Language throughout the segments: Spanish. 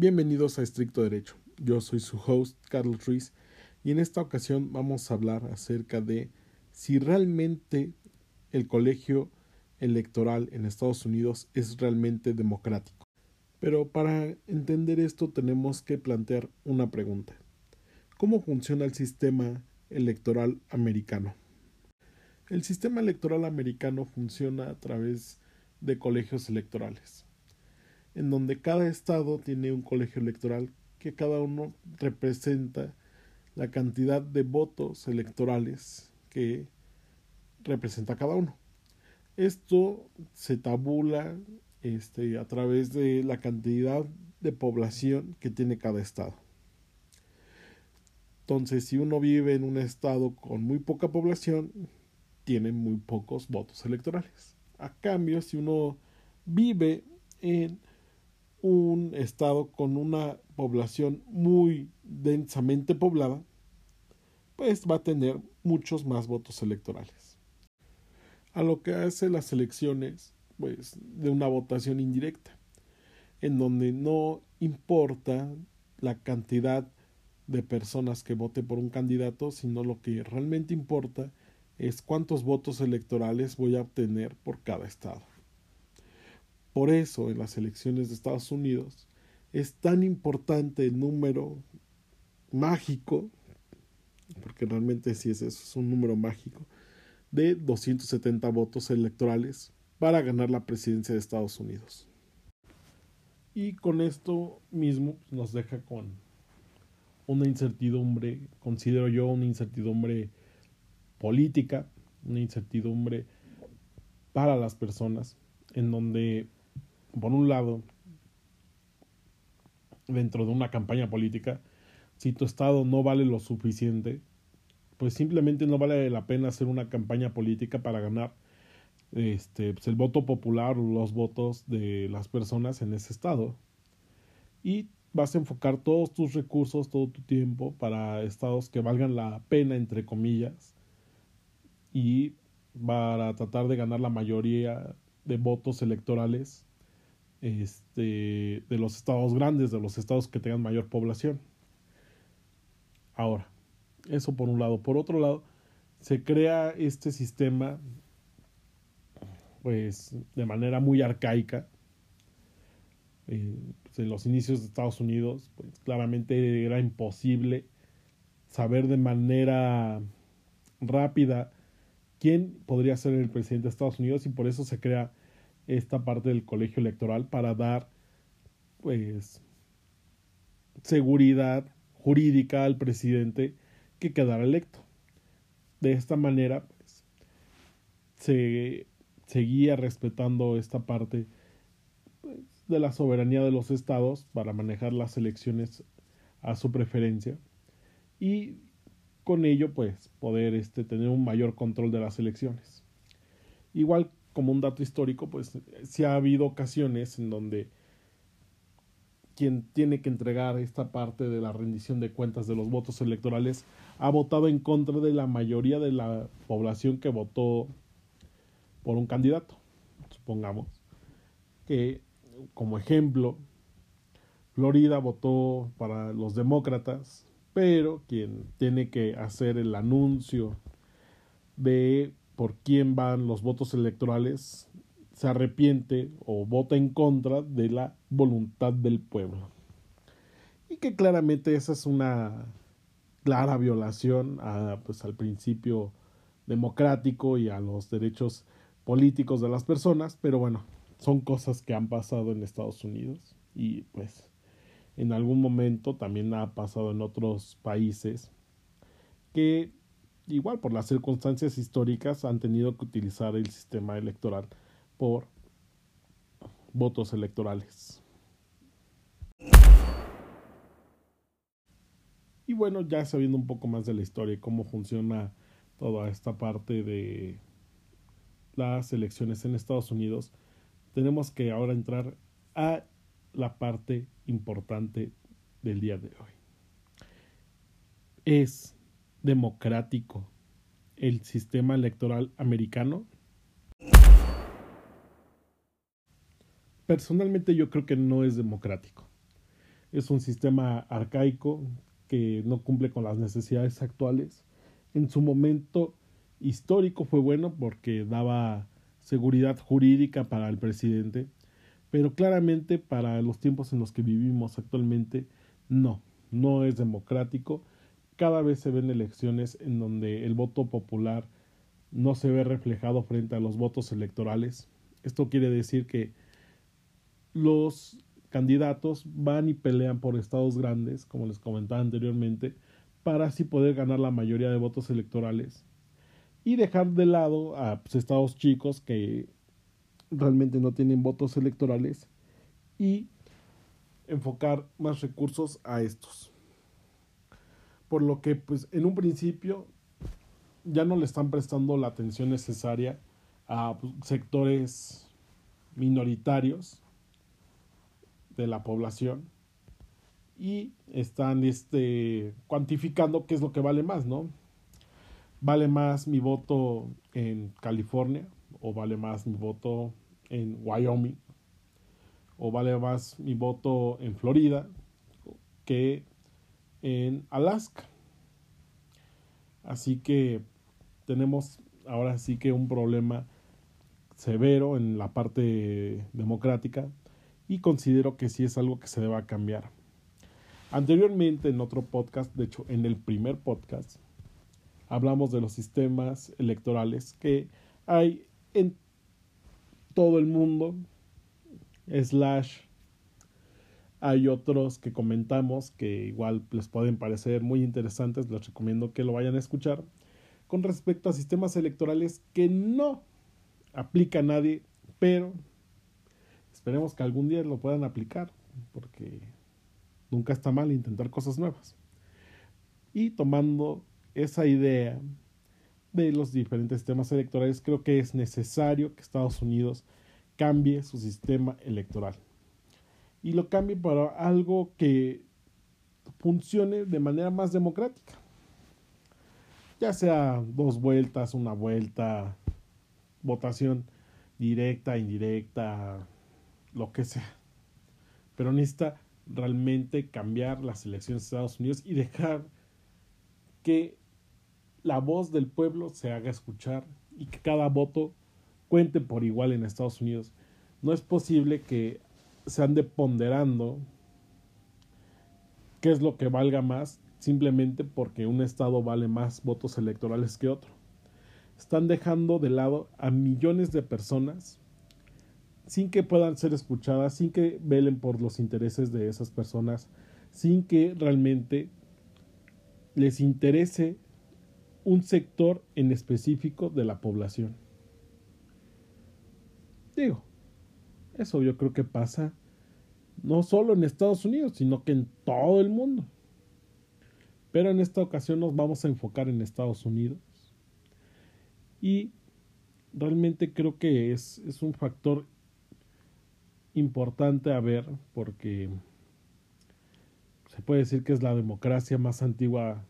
Bienvenidos a Estricto Derecho. Yo soy su host, Carlos Ruiz, y en esta ocasión vamos a hablar acerca de si realmente el colegio electoral en Estados Unidos es realmente democrático. Pero para entender esto tenemos que plantear una pregunta. ¿Cómo funciona el sistema electoral americano? El sistema electoral americano funciona a través de colegios electorales en donde cada estado tiene un colegio electoral que cada uno representa la cantidad de votos electorales que representa cada uno. Esto se tabula este, a través de la cantidad de población que tiene cada estado. Entonces, si uno vive en un estado con muy poca población, tiene muy pocos votos electorales. A cambio, si uno vive en un estado con una población muy densamente poblada, pues va a tener muchos más votos electorales. A lo que hace las elecciones, pues, de una votación indirecta, en donde no importa la cantidad de personas que vote por un candidato, sino lo que realmente importa es cuántos votos electorales voy a obtener por cada estado. Por eso en las elecciones de Estados Unidos es tan importante el número mágico, porque realmente si es eso, es un número mágico, de 270 votos electorales para ganar la presidencia de Estados Unidos. Y con esto mismo nos deja con una incertidumbre, considero yo una incertidumbre política, una incertidumbre para las personas, en donde por un lado, dentro de una campaña política, si tu estado no vale lo suficiente, pues simplemente no vale la pena hacer una campaña política para ganar este, pues el voto popular o los votos de las personas en ese estado. Y vas a enfocar todos tus recursos, todo tu tiempo para estados que valgan la pena, entre comillas, y para tratar de ganar la mayoría de votos electorales este, de los estados grandes, de los estados que tengan mayor población. Ahora, eso por un lado. Por otro lado, se crea este sistema, pues, de manera muy arcaica. Eh, en los inicios de Estados Unidos, pues claramente era imposible saber de manera rápida quién podría ser el presidente de Estados Unidos y por eso se crea esta parte del colegio electoral para dar pues seguridad jurídica al presidente que quedara electo. De esta manera pues se seguía respetando esta parte pues, de la soberanía de los estados para manejar las elecciones a su preferencia y con ello pues poder este, tener un mayor control de las elecciones. Igual como un dato histórico, pues sí ha habido ocasiones en donde quien tiene que entregar esta parte de la rendición de cuentas de los votos electorales ha votado en contra de la mayoría de la población que votó por un candidato. Supongamos que, como ejemplo, Florida votó para los demócratas, pero quien tiene que hacer el anuncio de por quién van los votos electorales se arrepiente o vota en contra de la voluntad del pueblo. Y que claramente esa es una clara violación a, pues, al principio democrático y a los derechos políticos de las personas, pero bueno, son cosas que han pasado en Estados Unidos y pues en algún momento también ha pasado en otros países que igual por las circunstancias históricas han tenido que utilizar el sistema electoral por votos electorales. Y bueno, ya sabiendo un poco más de la historia y cómo funciona toda esta parte de las elecciones en Estados Unidos, tenemos que ahora entrar a la parte importante del día de hoy. Es democrático el sistema electoral americano? Personalmente yo creo que no es democrático. es un sistema arcaico que no cumple con las necesidades actuales. En su momento histórico fue bueno porque daba seguridad jurídica para el presidente, pero claramente para los tiempos en los que vivimos actualmente no, no es democrático. Cada vez se ven elecciones en donde el voto popular no se ve reflejado frente a los votos electorales. Esto quiere decir que los candidatos van y pelean por estados grandes, como les comentaba anteriormente, para así poder ganar la mayoría de votos electorales y dejar de lado a pues, estados chicos que realmente no tienen votos electorales y enfocar más recursos a estos. Por lo que pues en un principio ya no le están prestando la atención necesaria a pues, sectores minoritarios de la población y están este, cuantificando qué es lo que vale más, ¿no? ¿Vale más mi voto en California o vale más mi voto en Wyoming o vale más mi voto en Florida que en Alaska? Así que tenemos ahora sí que un problema severo en la parte democrática y considero que sí es algo que se deba cambiar. Anteriormente en otro podcast, de hecho en el primer podcast, hablamos de los sistemas electorales que hay en todo el mundo, slash hay otros que comentamos que igual les pueden parecer muy interesantes, les recomiendo que lo vayan a escuchar, con respecto a sistemas electorales que no aplica a nadie, pero Esperemos que algún día lo puedan aplicar, porque nunca está mal intentar cosas nuevas. Y tomando esa idea de los diferentes sistemas electorales, creo que es necesario que Estados Unidos cambie su sistema electoral. Y lo cambie para algo que funcione de manera más democrática. Ya sea dos vueltas, una vuelta, votación directa, indirecta, lo que sea. Pero necesita realmente cambiar las elecciones de Estados Unidos y dejar que la voz del pueblo se haga escuchar y que cada voto cuente por igual en Estados Unidos. No es posible que se ande ponderando qué es lo que valga más simplemente porque un estado vale más votos electorales que otro. Están dejando de lado a millones de personas sin que puedan ser escuchadas, sin que velen por los intereses de esas personas, sin que realmente les interese un sector en específico de la población. Digo, eso yo creo que pasa no solo en Estados Unidos, sino que en todo el mundo. Pero en esta ocasión nos vamos a enfocar en Estados Unidos. Y realmente creo que es, es un factor importante a ver porque se puede decir que es la democracia más antigua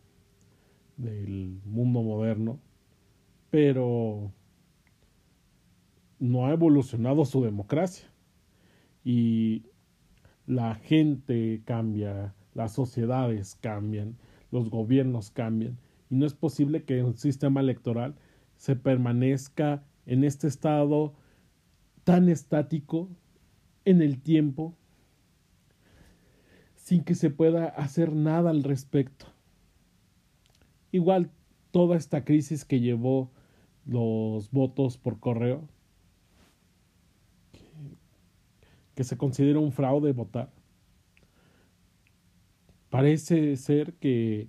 del mundo moderno, pero no ha evolucionado su democracia y la gente cambia, las sociedades cambian, los gobiernos cambian y no es posible que un sistema electoral se permanezca en este estado tan estático en el tiempo sin que se pueda hacer nada al respecto. Igual toda esta crisis que llevó los votos por correo, que, se considera un fraude votar, parece ser que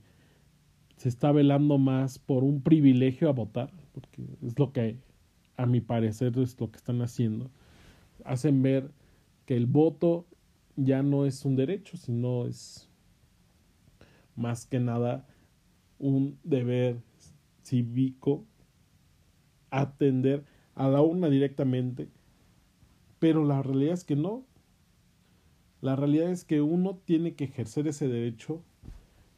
se está velando más por un privilegio a votar, porque es lo que a mi parecer es lo que están haciendo. Hacen ver que el voto ya no es un derecho, sino es más que nada un deber cívico atender a la urna directamente, pero la realidad es que no. La realidad es que uno tiene que ejercer ese derecho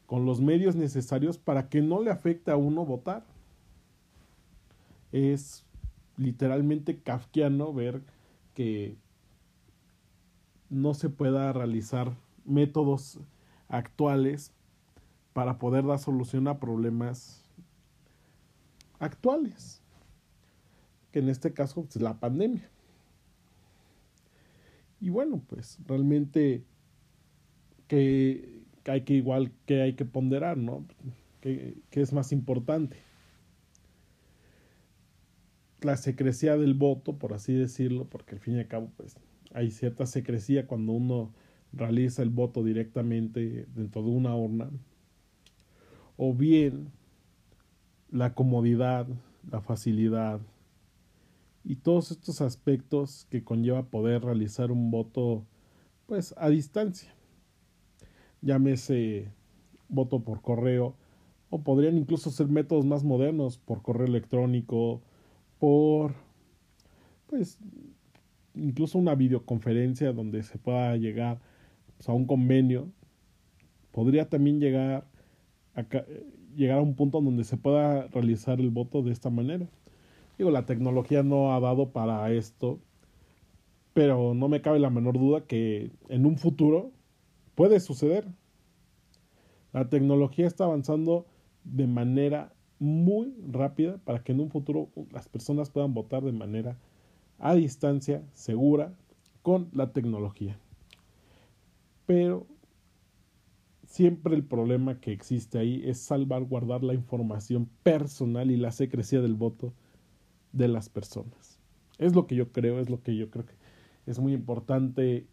con los medios necesarios para que no le afecte a uno votar. Es literalmente kafkiano ver que no se pueda realizar métodos actuales para poder dar solución a problemas actuales, que en este caso es la pandemia. Y bueno, pues realmente que, hay que igual que hay que ponderar, ¿no? ¿Qué, es más importante? La secrecía del voto, por así decirlo, porque al fin y al cabo, pues hay cierta secrecía cuando uno realiza el voto directamente dentro de una urna, o bien la comodidad, la facilidad y todos estos aspectos que conlleva poder realizar un voto pues a distancia. Llámese voto por correo o podrían incluso ser métodos más modernos por correo electrónico, por pues incluso una videoconferencia donde se pueda llegar pues, a un convenio. Podría también llegar a, llegar a un punto donde se pueda realizar el voto de esta manera. Digo, la tecnología no ha dado para esto, pero no me cabe la menor duda que en un futuro puede suceder. La tecnología está avanzando de manera muy rápida para que en un futuro las personas puedan votar de manera a distancia, segura, con la tecnología. Pero siempre el problema que existe ahí es salvaguardar la información personal y la secrecía del voto de las personas. Es lo que yo creo, es lo que yo creo que es muy importante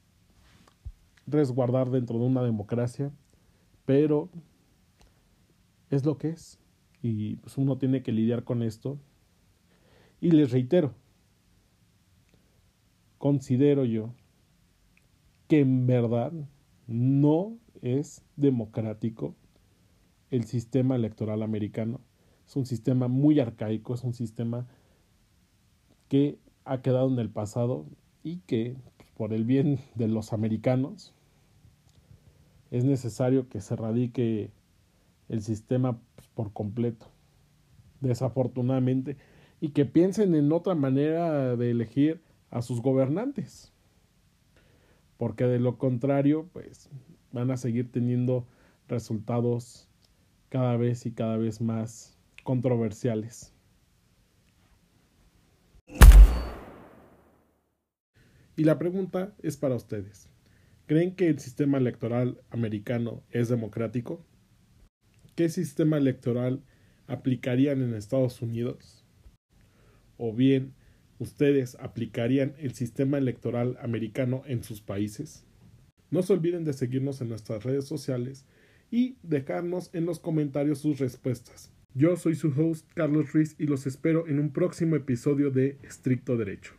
resguardar dentro de una democracia, pero es lo que es y pues uno tiene que lidiar con esto. Y les reitero, considero yo que en verdad no es democrático el sistema electoral americano. Es un sistema muy arcaico, es un sistema que ha quedado en el pasado y que por el bien de los americanos es necesario que se radique el sistema pues, por completo, desafortunadamente, y que piensen en otra manera de elegir a sus gobernantes, porque de lo contrario, pues van a seguir teniendo resultados cada vez y cada vez más controversiales. Y la pregunta es para ustedes. ¿Creen que el sistema electoral americano es democrático? ¿Qué sistema electoral aplicarían en Estados Unidos? ¿O bien ustedes aplicarían el sistema electoral americano en sus países? No se olviden de seguirnos en nuestras redes sociales y dejarnos en los comentarios sus respuestas. Yo soy su host Carlos Ruiz y los espero en un próximo episodio de Estricto Derecho.